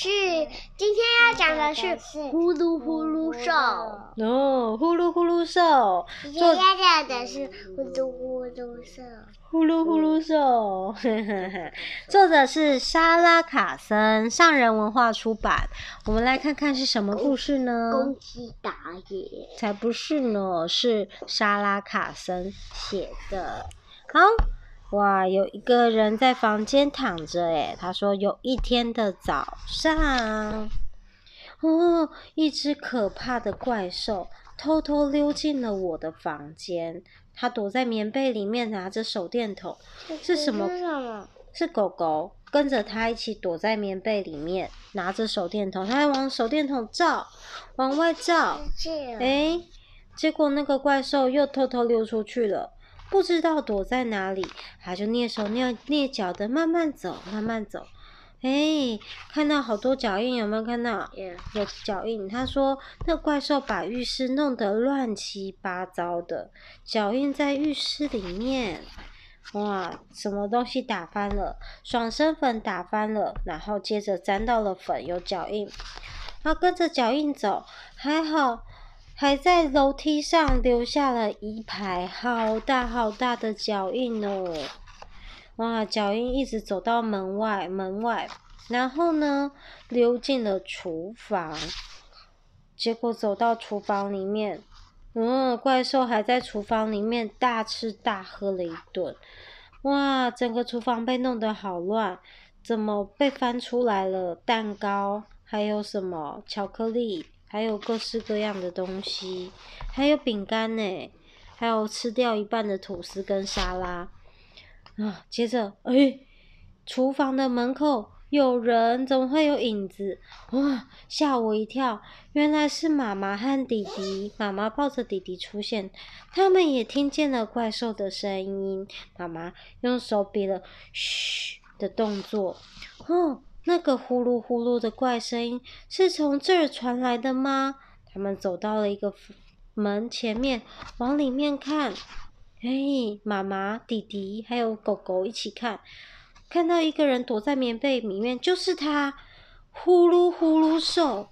事，今天要讲的是呼噜呼噜兽。哦，呼噜呼噜兽。今天要讲的是呼噜呼噜兽。呼噜呼噜兽，作者是莎拉卡森，上人文化出版。我们来看看是什么故事呢？公鸡打野。才不是呢，是莎拉卡森写的。好。哇，有一个人在房间躺着，诶，他说有一天的早上，哦，一只可怕的怪兽偷偷溜进了我的房间，他躲在棉被里面，拿着手电筒，是什么？是狗狗跟着他一起躲在棉被里面，拿着手电筒，他还往手电筒照，往外照，诶，结果那个怪兽又偷偷溜出去了。不知道躲在哪里，他就蹑手蹑蹑脚的慢慢走，慢慢走。哎，看到好多脚印，有没有看到？Yeah. 有脚印。他说，那怪兽把浴室弄得乱七八糟的，脚印在浴室里面。哇，什么东西打翻了？爽身粉打翻了，然后接着沾到了粉，有脚印。他跟着脚印走，还好。还在楼梯上留下了一排好大好大的脚印哦！哇，脚印一直走到门外，门外，然后呢，溜进了厨房，结果走到厨房里面，嗯，怪兽还在厨房里面大吃大喝了一顿。哇，整个厨房被弄得好乱，怎么被翻出来了？蛋糕，还有什么巧克力？还有各式各样的东西，还有饼干呢，还有吃掉一半的吐司跟沙拉啊。接着，哎，厨房的门口有人，怎么会有影子？哇，吓我一跳！原来是妈妈和弟弟，妈妈抱着弟弟出现，他们也听见了怪兽的声音。妈妈用手比了嘘的动作，哦。那个呼噜呼噜的怪声音是从这儿传来的吗？他们走到了一个门前面，往里面看。哎，妈妈、弟弟还有狗狗一起看，看到一个人躲在棉被里面，就是他，呼噜呼噜兽。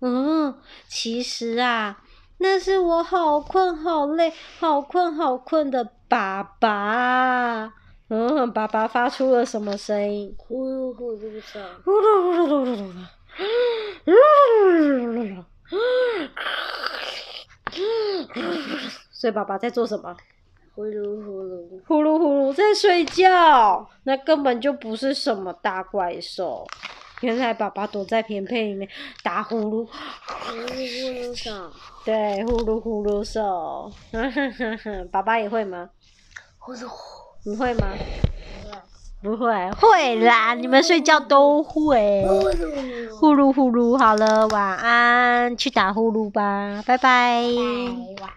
嗯，其实啊，那是我好困、好累、好困、好困的爸爸。嗯，爸爸发出了什么声音？呼噜呼噜声。呼噜呼噜呼噜呼噜。所以爸爸在做什么？呼噜呼噜。呼噜呼噜在睡觉。那根本就不是什么大怪兽。原来爸爸躲在棉被里面打呼噜。呼噜呼噜声。对，呼噜呼噜兽。爸爸也会吗？呼噜。你会吗？不会，会啦！你们睡觉都会。呼噜呼噜，好了，晚安，去打呼噜吧，拜拜。拜拜，晚安。